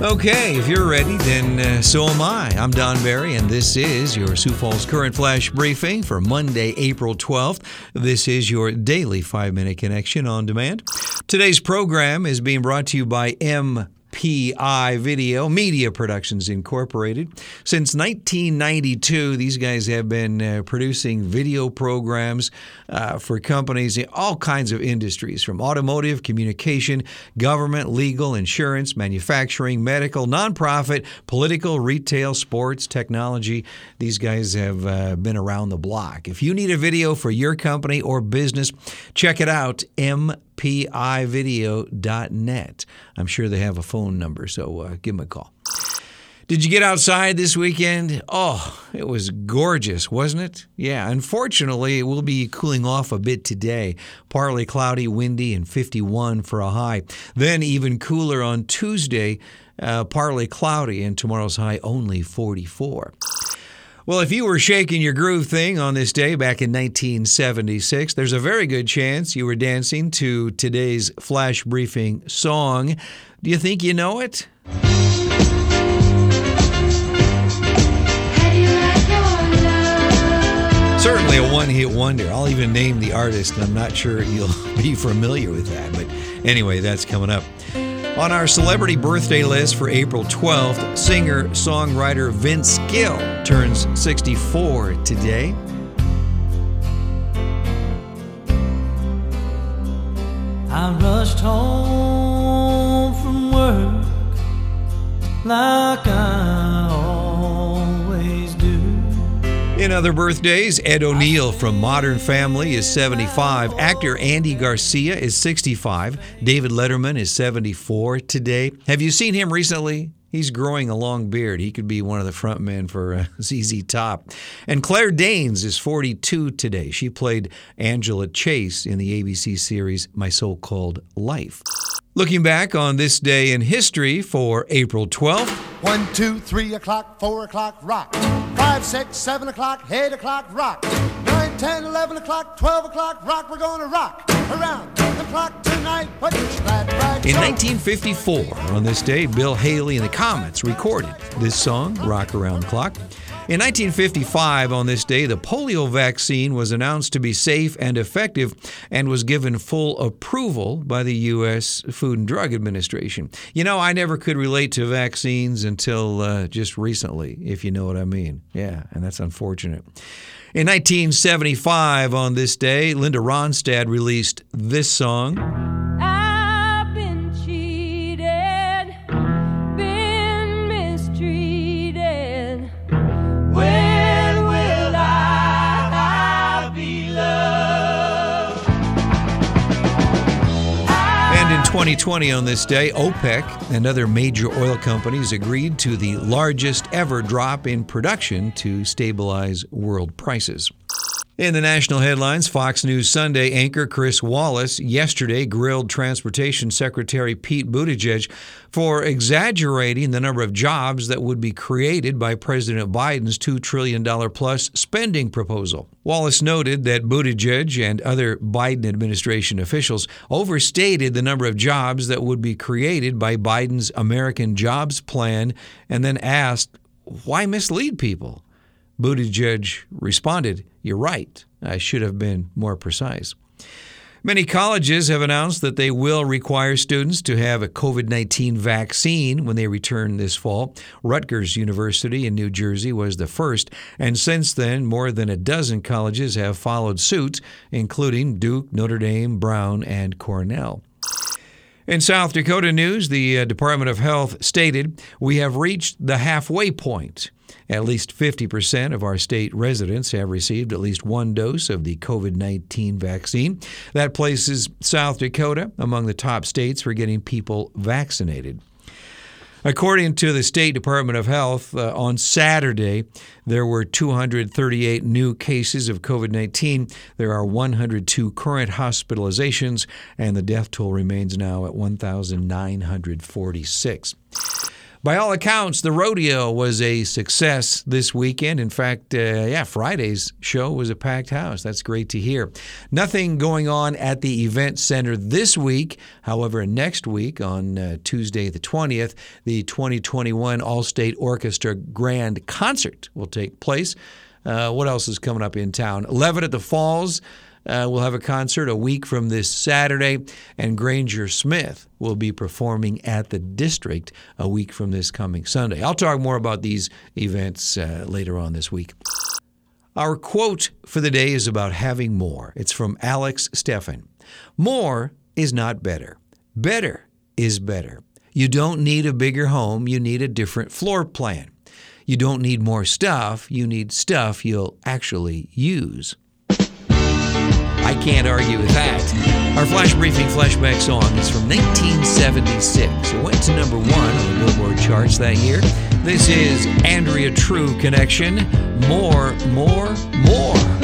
Okay, if you're ready, then uh, so am I. I'm Don Barry, and this is your Sioux Falls Current Flash Briefing for Monday, April 12th. This is your daily five minute connection on demand. Today's program is being brought to you by M. PI Video Media Productions Incorporated. Since 1992, these guys have been uh, producing video programs uh, for companies in all kinds of industries from automotive, communication, government, legal, insurance, manufacturing, medical, nonprofit, political, retail, sports, technology. These guys have uh, been around the block. If you need a video for your company or business, check it out. M pivideo.net. I'm sure they have a phone number, so uh, give them a call. Did you get outside this weekend? Oh, it was gorgeous, wasn't it? Yeah, unfortunately, it will be cooling off a bit today. Partly cloudy, windy, and 51 for a high. Then even cooler on Tuesday, uh, partly cloudy, and tomorrow's high only 44. Well, if you were shaking your groove thing on this day back in 1976, there's a very good chance you were dancing to today's flash briefing song. Do you think you know it? Certainly a one hit wonder. I'll even name the artist, and I'm not sure you'll be familiar with that. But anyway, that's coming up. On our celebrity birthday list for April 12th, singer songwriter Vince Gill turns 64 today. I rushed home from work like I. In other birthdays, Ed O'Neill from Modern Family is 75. Actor Andy Garcia is 65. David Letterman is 74 today. Have you seen him recently? He's growing a long beard. He could be one of the front men for uh, ZZ Top. And Claire Danes is 42 today. She played Angela Chase in the ABC series My So Called Life. Looking back on this day in history for April 12th. One, two, three o'clock, four o'clock, rock. Five, six, seven o'clock, eight o'clock, rock. Nine, ten, eleven o'clock, twelve o'clock, rock. We're gonna rock around the clock tonight. Put your glad rags In 1954, on this day, Bill Haley and the Comets recorded this song, Rock Around the Clock. In 1955, on this day, the polio vaccine was announced to be safe and effective and was given full approval by the U.S. Food and Drug Administration. You know, I never could relate to vaccines until uh, just recently, if you know what I mean. Yeah, and that's unfortunate. In 1975, on this day, Linda Ronstadt released this song. 2020, on this day, OPEC and other major oil companies agreed to the largest ever drop in production to stabilize world prices. In the national headlines, Fox News Sunday anchor Chris Wallace yesterday grilled Transportation Secretary Pete Buttigieg for exaggerating the number of jobs that would be created by President Biden's $2 trillion plus spending proposal. Wallace noted that Buttigieg and other Biden administration officials overstated the number of jobs that would be created by Biden's American Jobs Plan and then asked, why mislead people? Buttigieg responded, You're right. I should have been more precise. Many colleges have announced that they will require students to have a COVID 19 vaccine when they return this fall. Rutgers University in New Jersey was the first, and since then, more than a dozen colleges have followed suit, including Duke, Notre Dame, Brown, and Cornell. In South Dakota news, the uh, Department of Health stated, We have reached the halfway point. At least 50% of our state residents have received at least one dose of the COVID 19 vaccine. That places South Dakota among the top states for getting people vaccinated. According to the State Department of Health, uh, on Saturday, there were 238 new cases of COVID 19. There are 102 current hospitalizations, and the death toll remains now at 1,946. By all accounts, the rodeo was a success this weekend. In fact, uh, yeah, Friday's show was a packed house. That's great to hear. Nothing going on at the event center this week. However, next week on uh, Tuesday the 20th, the 2021 All-State Orchestra Grand Concert will take place. Uh, what else is coming up in town? Levitt at the Falls. Uh, we'll have a concert a week from this Saturday, and Granger Smith will be performing at the District a week from this coming Sunday. I'll talk more about these events uh, later on this week. Our quote for the day is about having more. It's from Alex Steffen. More is not better. Better is better. You don't need a bigger home, you need a different floor plan. You don't need more stuff, you need stuff you'll actually use. I can't argue with that. Our flash briefing flashback song is from 1976. It went to number one on the Billboard charts that year. This is Andrea True Connection. More, more, more.